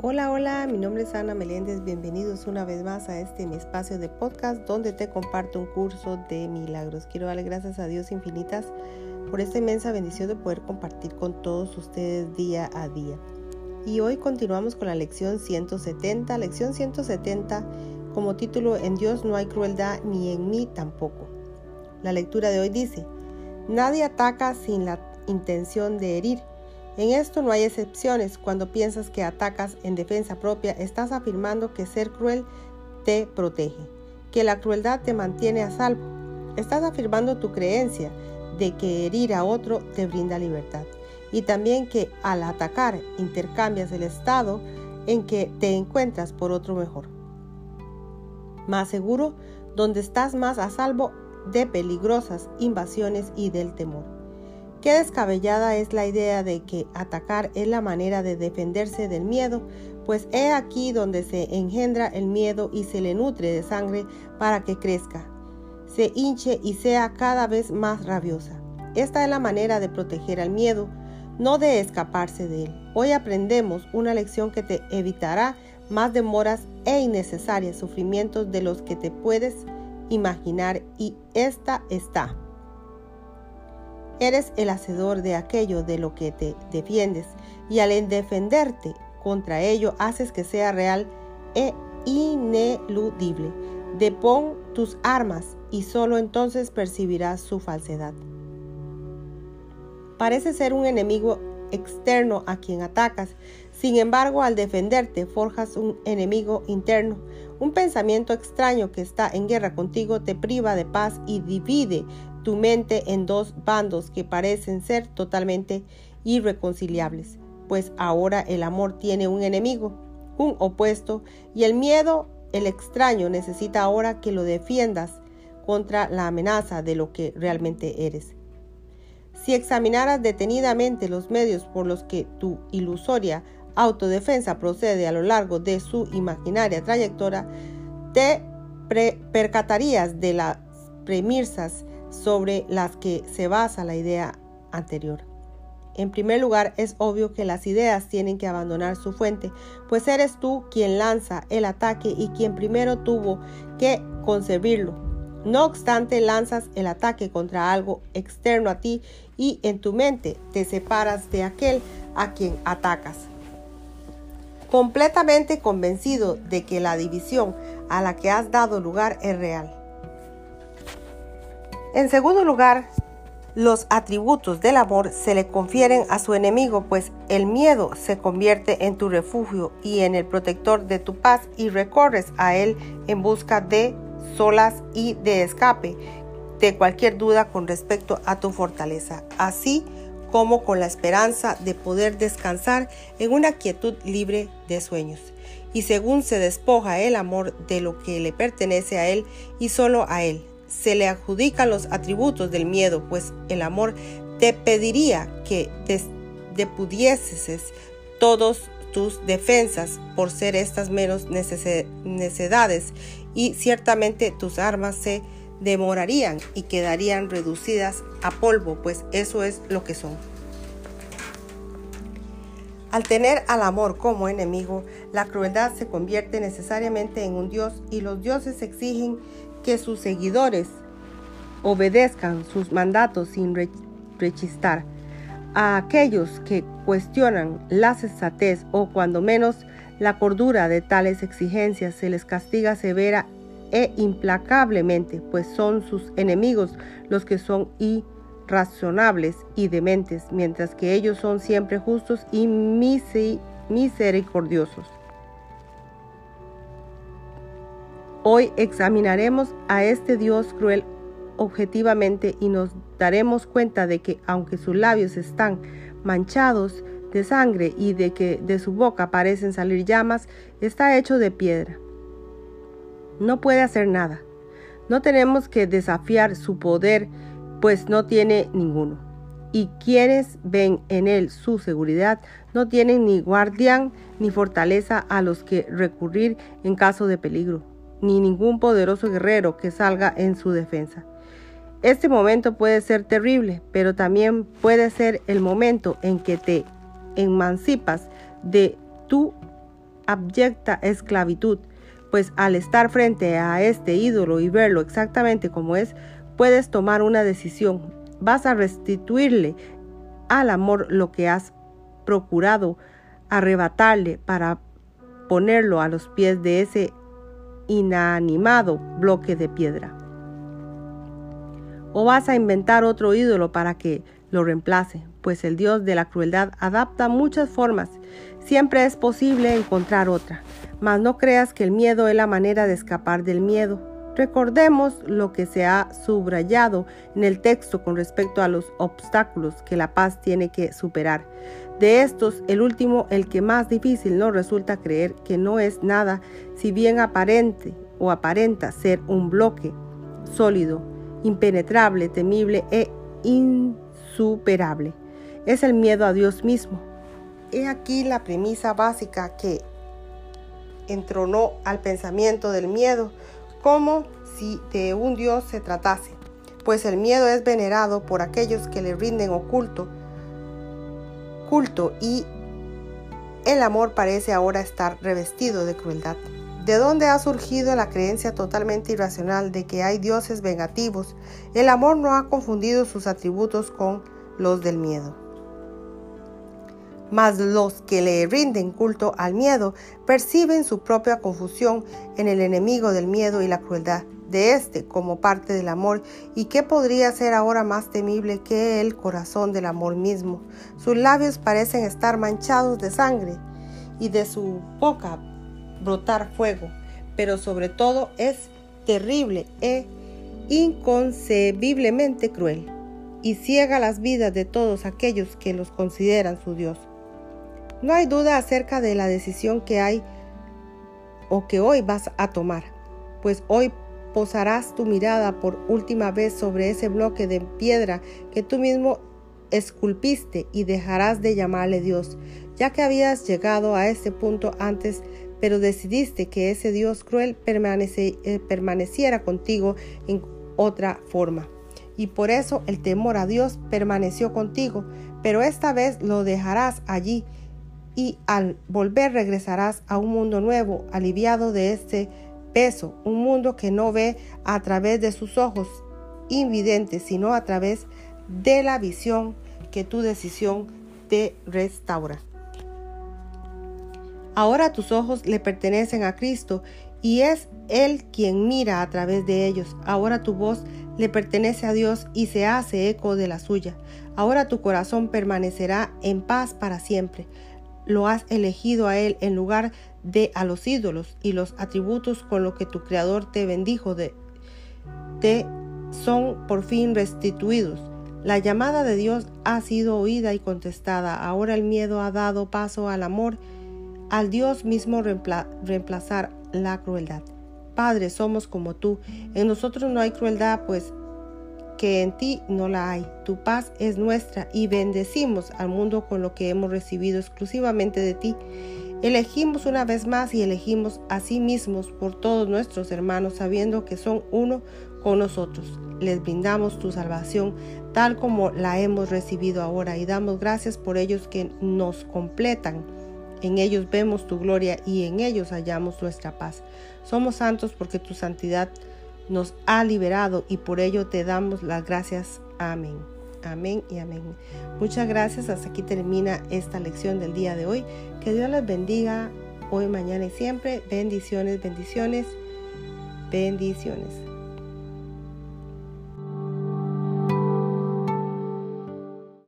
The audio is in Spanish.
Hola, hola, mi nombre es Ana Meléndez, bienvenidos una vez más a este mi espacio de podcast donde te comparto un curso de milagros. Quiero darle gracias a Dios infinitas por esta inmensa bendición de poder compartir con todos ustedes día a día. Y hoy continuamos con la lección 170, lección 170 como título En Dios no hay crueldad ni en mí tampoco. La lectura de hoy dice, Nadie ataca sin la intención de herir en esto no hay excepciones. Cuando piensas que atacas en defensa propia, estás afirmando que ser cruel te protege, que la crueldad te mantiene a salvo. Estás afirmando tu creencia de que herir a otro te brinda libertad y también que al atacar intercambias el estado en que te encuentras por otro mejor. Más seguro, donde estás más a salvo de peligrosas invasiones y del temor. Qué descabellada es la idea de que atacar es la manera de defenderse del miedo, pues he aquí donde se engendra el miedo y se le nutre de sangre para que crezca, se hinche y sea cada vez más rabiosa. Esta es la manera de proteger al miedo, no de escaparse de él. Hoy aprendemos una lección que te evitará más demoras e innecesarios sufrimientos de los que te puedes imaginar y esta está. Eres el hacedor de aquello de lo que te defiendes y al defenderte contra ello haces que sea real e ineludible. Depón tus armas y solo entonces percibirás su falsedad. Parece ser un enemigo externo a quien atacas, sin embargo al defenderte forjas un enemigo interno. Un pensamiento extraño que está en guerra contigo te priva de paz y divide tu mente en dos bandos que parecen ser totalmente irreconciliables, pues ahora el amor tiene un enemigo, un opuesto, y el miedo, el extraño, necesita ahora que lo defiendas contra la amenaza de lo que realmente eres. Si examinaras detenidamente los medios por los que tu ilusoria autodefensa procede a lo largo de su imaginaria trayectoria, te percatarías de las premisas sobre las que se basa la idea anterior. En primer lugar, es obvio que las ideas tienen que abandonar su fuente, pues eres tú quien lanza el ataque y quien primero tuvo que concebirlo. No obstante, lanzas el ataque contra algo externo a ti y en tu mente te separas de aquel a quien atacas. Completamente convencido de que la división a la que has dado lugar es real. En segundo lugar, los atributos del amor se le confieren a su enemigo, pues el miedo se convierte en tu refugio y en el protector de tu paz y recorres a él en busca de solas y de escape de cualquier duda con respecto a tu fortaleza, así como con la esperanza de poder descansar en una quietud libre de sueños. Y según se despoja el amor de lo que le pertenece a él y solo a él, se le adjudican los atributos del miedo, pues el amor te pediría que depudieses todos tus defensas por ser estas menos necesidades y ciertamente tus armas se demorarían y quedarían reducidas a polvo, pues eso es lo que son. Al tener al amor como enemigo, la crueldad se convierte necesariamente en un dios y los dioses exigen que sus seguidores obedezcan sus mandatos sin rechistar. A aquellos que cuestionan la sensatez o cuando menos la cordura de tales exigencias se les castiga severa e implacablemente, pues son sus enemigos los que son irrazonables y dementes, mientras que ellos son siempre justos y misericordiosos. Hoy examinaremos a este Dios cruel objetivamente y nos daremos cuenta de que aunque sus labios están manchados de sangre y de que de su boca parecen salir llamas, está hecho de piedra. No puede hacer nada. No tenemos que desafiar su poder, pues no tiene ninguno. Y quienes ven en él su seguridad no tienen ni guardián ni fortaleza a los que recurrir en caso de peligro ni ningún poderoso guerrero que salga en su defensa. Este momento puede ser terrible, pero también puede ser el momento en que te emancipas de tu abyecta esclavitud, pues al estar frente a este ídolo y verlo exactamente como es, puedes tomar una decisión. Vas a restituirle al amor lo que has procurado arrebatarle para ponerlo a los pies de ese inanimado bloque de piedra. O vas a inventar otro ídolo para que lo reemplace, pues el Dios de la crueldad adapta muchas formas. Siempre es posible encontrar otra, mas no creas que el miedo es la manera de escapar del miedo. Recordemos lo que se ha subrayado en el texto con respecto a los obstáculos que la paz tiene que superar. De estos, el último, el que más difícil nos resulta creer que no es nada, si bien aparente o aparenta ser un bloque sólido, impenetrable, temible e insuperable. Es el miedo a Dios mismo. He aquí la premisa básica que entronó al pensamiento del miedo como si de un Dios se tratase, pues el miedo es venerado por aquellos que le rinden oculto culto y el amor parece ahora estar revestido de crueldad. ¿De dónde ha surgido la creencia totalmente irracional de que hay dioses vengativos? El amor no ha confundido sus atributos con los del miedo. Mas los que le rinden culto al miedo perciben su propia confusión en el enemigo del miedo y la crueldad de éste como parte del amor y qué podría ser ahora más temible que el corazón del amor mismo. Sus labios parecen estar manchados de sangre y de su boca brotar fuego, pero sobre todo es terrible e inconcebiblemente cruel y ciega las vidas de todos aquellos que los consideran su Dios. No hay duda acerca de la decisión que hay o que hoy vas a tomar, pues hoy posarás tu mirada por última vez sobre ese bloque de piedra que tú mismo esculpiste y dejarás de llamarle Dios, ya que habías llegado a ese punto antes, pero decidiste que ese Dios cruel eh, permaneciera contigo en otra forma. Y por eso el temor a Dios permaneció contigo, pero esta vez lo dejarás allí y al volver regresarás a un mundo nuevo, aliviado de este peso, un mundo que no ve a través de sus ojos invidentes, sino a través de la visión que tu decisión te restaura. Ahora tus ojos le pertenecen a Cristo y es Él quien mira a través de ellos. Ahora tu voz le pertenece a Dios y se hace eco de la suya. Ahora tu corazón permanecerá en paz para siempre. Lo has elegido a Él en lugar de a los ídolos y los atributos con los que tu Creador te bendijo de, te son por fin restituidos. La llamada de Dios ha sido oída y contestada. Ahora el miedo ha dado paso al amor, al Dios mismo reemplazar la crueldad. Padre, somos como tú. En nosotros no hay crueldad, pues que en ti no la hay. Tu paz es nuestra y bendecimos al mundo con lo que hemos recibido exclusivamente de ti. Elegimos una vez más y elegimos a sí mismos por todos nuestros hermanos, sabiendo que son uno con nosotros. Les brindamos tu salvación tal como la hemos recibido ahora y damos gracias por ellos que nos completan. En ellos vemos tu gloria y en ellos hallamos nuestra paz. Somos santos porque tu santidad nos ha liberado y por ello te damos las gracias. Amén. Amén y amén. Muchas gracias. Hasta aquí termina esta lección del día de hoy. Que Dios les bendiga hoy, mañana y siempre. Bendiciones, bendiciones, bendiciones.